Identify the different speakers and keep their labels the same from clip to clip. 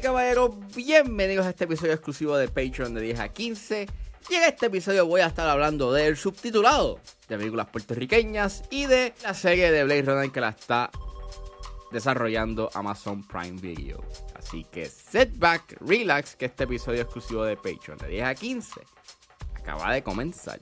Speaker 1: caballeros, bienvenidos a este episodio exclusivo de Patreon de 10 a 15. Y en este episodio voy a estar hablando del subtitulado de películas puertorriqueñas y de la serie de Blade Runner que la está desarrollando Amazon Prime Video. Así que setback, relax, que este episodio exclusivo de Patreon de 10 a 15 acaba de comenzar.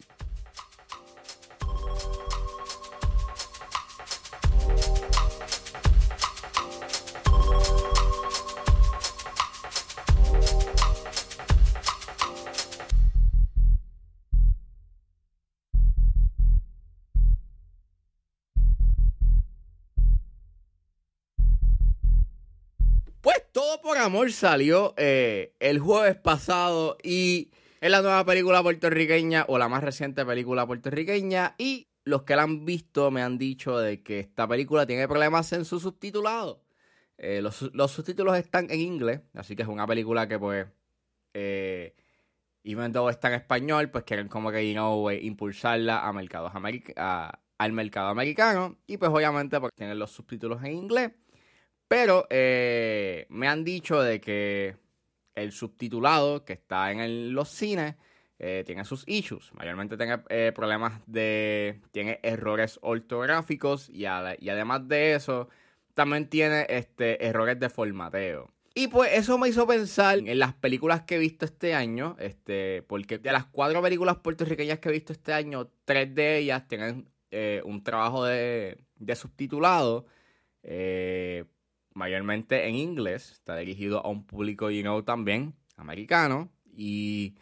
Speaker 1: Por amor salió eh, el jueves pasado y es la nueva película puertorriqueña o la más reciente película puertorriqueña y los que la han visto me han dicho de que esta película tiene problemas en su subtitulado. Eh, los, los subtítulos están en inglés, así que es una película que pues, eh, even though está en español, pues quieren como que, you know, eh, impulsarla a mercados a- al mercado americano y pues obviamente porque tienen los subtítulos en inglés. Pero eh, me han dicho de que el subtitulado que está en los cines eh, tiene sus issues. Mayormente tiene eh, problemas de. tiene errores ortográficos y, además de eso, también tiene este, errores de formateo. Y pues eso me hizo pensar en las películas que he visto este año, este, porque de las cuatro películas puertorriqueñas que he visto este año, tres de ellas tienen un trabajo de, de subtitulado, mayormente en inglés, está dirigido a un público, you know, también americano, y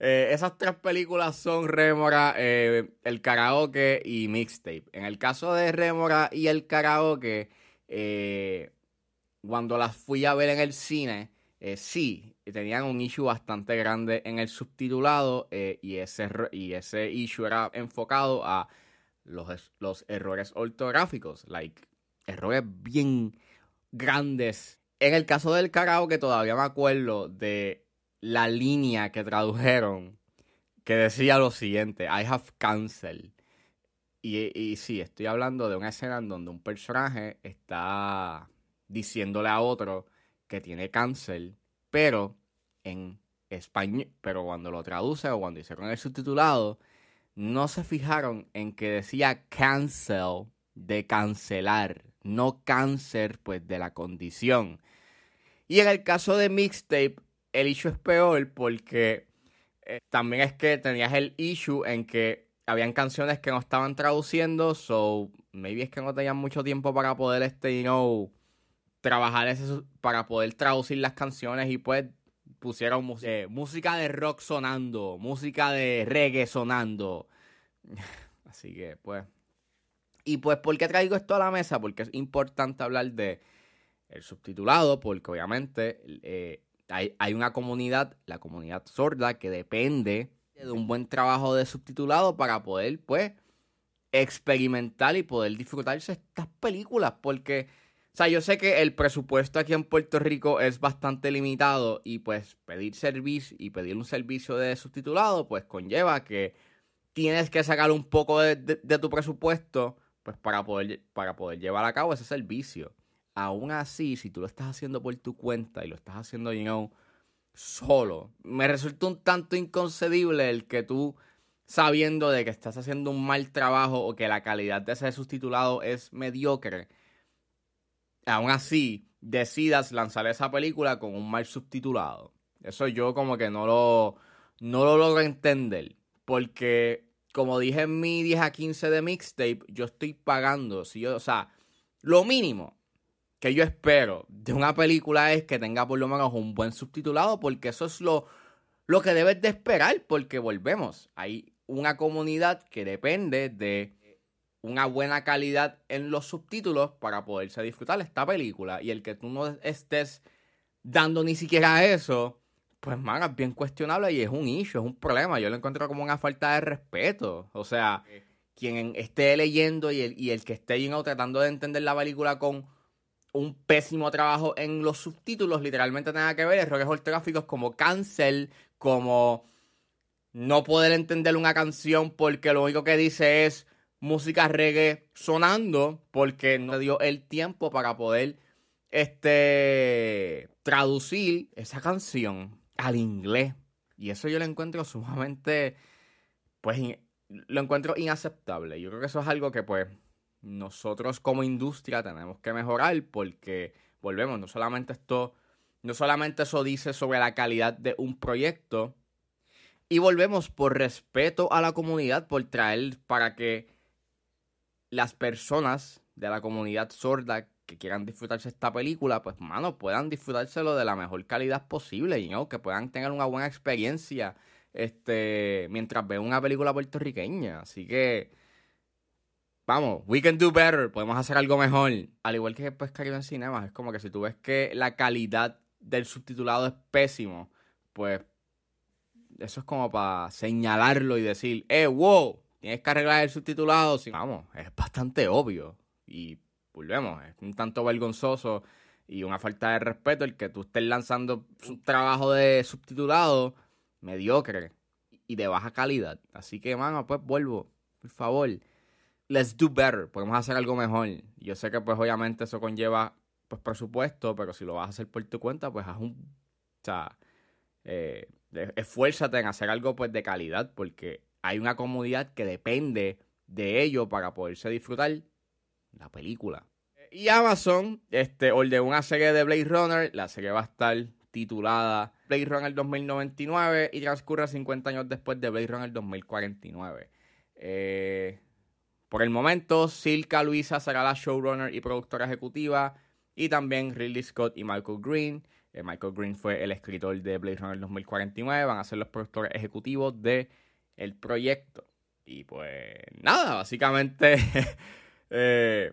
Speaker 1: eh, esas tres películas son Rémora, eh, El Karaoke y Mixtape. En el caso de Rémora y El Karaoke, eh, cuando las fui a ver en el cine, sí, tenían un issue bastante grande en el subtitulado y, ese, y ese issue era enfocado a los, los errores ortográficos, like, errores bien grandes. En el caso del karaoke todavía me acuerdo de la línea que tradujeron que decía lo siguiente, I have cancel. Y, y sí, estoy hablando de una escena en donde un personaje está diciéndole a otro que tiene cáncer, pero en español, pero cuando lo traduce o cuando hicieron el subtitulado, no se fijaron en que decía cancel de cancelar, no cáncer pues de la condición. Y en el caso de mixtape, el issue es peor porque eh, también es que tenías el issue en que habían canciones que no estaban traduciendo, so maybe es que no tenían mucho tiempo para poder, este, you know, trabajar ese, para poder traducir las canciones y pues pusieron eh, música de rock sonando, música de reggae sonando. Así que, pues. Y pues, ¿por qué traigo esto a la mesa? Porque es importante hablar de el subtitulado, porque obviamente eh, hay, hay una comunidad, la comunidad sorda, que depende de un buen trabajo de subtitulado para poder, pues, experimentar y poder disfrutarse estas películas. Porque, o sea, yo sé que el presupuesto aquí en Puerto Rico es bastante limitado y pues pedir servicio y pedir un servicio de subtitulado, pues conlleva que tienes que sacar un poco de, de- de tu presupuesto, pues, para poder, para poder llevar a cabo ese servicio. Aún así, si tú lo estás haciendo por tu cuenta y lo estás haciendo, you solo, me resulta un tanto inconcebible el que tú, sabiendo de que estás haciendo un mal trabajo o que la calidad de ese subtitulado es mediocre, aún así decidas lanzar esa película con un mal subtitulado. Eso yo como que no lo, no lo logro entender. Porque, como dije en mi 10 a 15 de mixtape, yo estoy pagando, si yo, o sea, lo mínimo que yo espero de una película es que tenga por lo menos un buen subtitulado, porque eso es lo, lo que debes de esperar, porque volvemos, hay una comunidad que depende de una buena calidad en los subtítulos para poderse disfrutar esta película, y el que tú no estés dando ni siquiera eso, pues man, es bien cuestionable y es un issue, es un problema, yo lo encuentro como una falta de respeto, o sea, quien esté leyendo y el, y el que esté you know, tratando de entender la película con un pésimo trabajo en los subtítulos, literalmente nada que ver, errores ortográficos como cancel, como no poder entender una canción porque lo único que dice es música reggae sonando porque no dio el tiempo para poder este traducir esa canción al inglés. Y eso yo lo encuentro sumamente, pues, lo encuentro inaceptable. Yo creo que eso es algo que, pues, nosotros como industria tenemos que mejorar porque, volvemos, no solamente esto, no solamente eso dice sobre la calidad de un proyecto, y volvemos por respeto a la comunidad, por traer para que las personas de la comunidad sorda que quieran disfrutarse esta película, pues, mano, puedan disfrutárselo de la mejor calidad posible y ¿no? que puedan tener una buena experiencia este, mientras ven una película puertorriqueña. Así que, vamos, we can do better, podemos hacer algo mejor. Al igual que pues en Cinemas, es como que si tú ves que la calidad del subtitulado es pésimo, pues eso es como para señalarlo y decir, eh, wow, tienes que arreglar el subtitulado. Vamos, es bastante obvio. Y volvemos, es un tanto vergonzoso y una falta de respeto el que tú estés lanzando un trabajo de subtitulado mediocre y de baja calidad. Así que, mano, pues vuelvo, por favor. Let's do better. Podemos hacer algo mejor. Yo sé que, pues, obviamente eso conlleva, pues, presupuesto, pero si lo vas a hacer por tu cuenta, pues, haz un... O sea, eh, esfuérzate en hacer algo, pues, de calidad, porque hay una comunidad que depende de ello para poderse disfrutar la película. Y Amazon este, ordenó una serie de Blade Runner. La serie va a estar titulada Blade Runner 2099 y transcurre 50 años después de Blade Runner 2049. Eh, por el momento, Silka Luisa será la showrunner y productora ejecutiva. Y también Ridley Scott y Michael Green. Eh, Michael Green fue el escritor de Blade Runner 2049. Van a ser los productores ejecutivos del el proyecto. Y pues nada, básicamente Eh,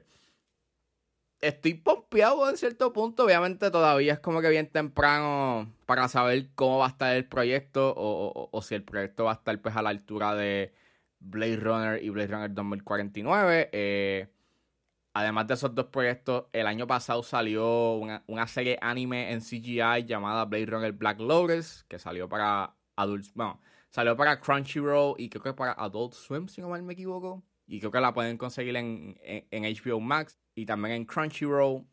Speaker 1: estoy pompeado en cierto punto. Obviamente todavía es como que bien temprano para saber cómo va a estar el proyecto o, si el proyecto va a estar pues a la altura de Blade Runner y Blade Runner 2049. Eh, además de esos dos proyectos, el año pasado salió una, serie anime en CGI llamada Blade Runner Black Lotus, que salió para adultos, bueno, salió para Crunchyroll y creo que para Adult Swim, si no mal me equivoco. Y creo que la pueden conseguir en, HBO Max y también en Crunchyroll.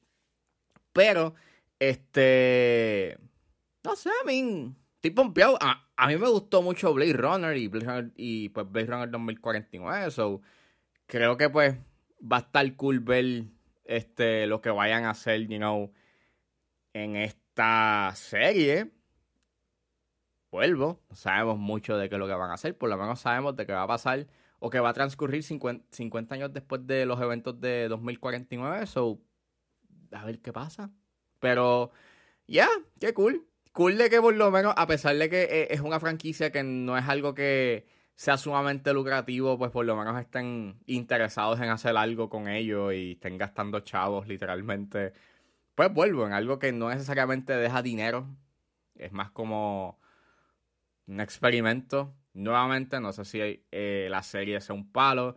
Speaker 1: Pero, este. No sé, a mí. Estoy pompeado. A, mí me gustó mucho Blade Runner y Blade Runner, y pues Blade Runner 2049. So, creo que pues va a estar cool ver este, lo que vayan a hacer, you know, en esta serie. Vuelvo, no sabemos mucho de qué es lo que van a hacer, por lo menos sabemos de qué va a pasar o que va a transcurrir 50, años después de los eventos de 2049. So, a ver qué pasa. Pero, ya, qué cool. Cool de que por lo menos, a pesar de que eh, es una franquicia que no es algo que sea sumamente lucrativo, pues por lo menos estén interesados en hacer algo con ellos y estén gastando chavos literalmente. Pues vuelvo en algo que no necesariamente deja dinero. Es más como un experimento Nuevamente, no sé si eh, la serie sea un palo.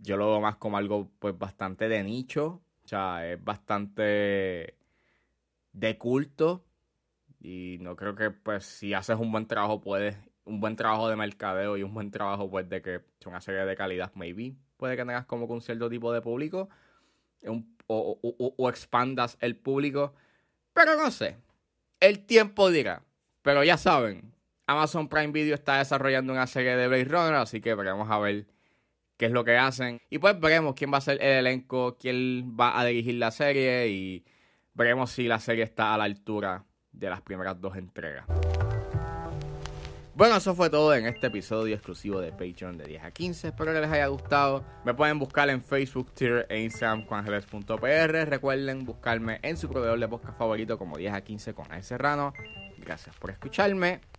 Speaker 1: Yo lo veo más como algo pues bastante de nicho. O sea, es bastante de culto. Y no creo que pues si haces un buen trabajo puedes, un buen trabajo de mercadeo y un buen trabajo pues de que sea una serie de calidad, maybe puede que tengas como un cierto tipo de público o expandas el público. Pero no sé, el tiempo dirá. Pero ya saben, Amazon Prime Video está desarrollando una serie de Blade Runner, así que veremos a ver qué es lo que hacen. Y pues veremos quién va a ser el elenco, quién va a dirigir la serie y veremos si la serie está a la altura de las primeras dos entregas. Bueno, eso fue todo en este episodio exclusivo de Patreon de 10 a 15. Espero que les haya gustado. Me pueden buscar en Facebook, Twitter e Instagram juangeles.pr. Recuerden buscarme en su proveedor de podcast favorito como 10 a 15 con A Serrano. Gracias por escucharme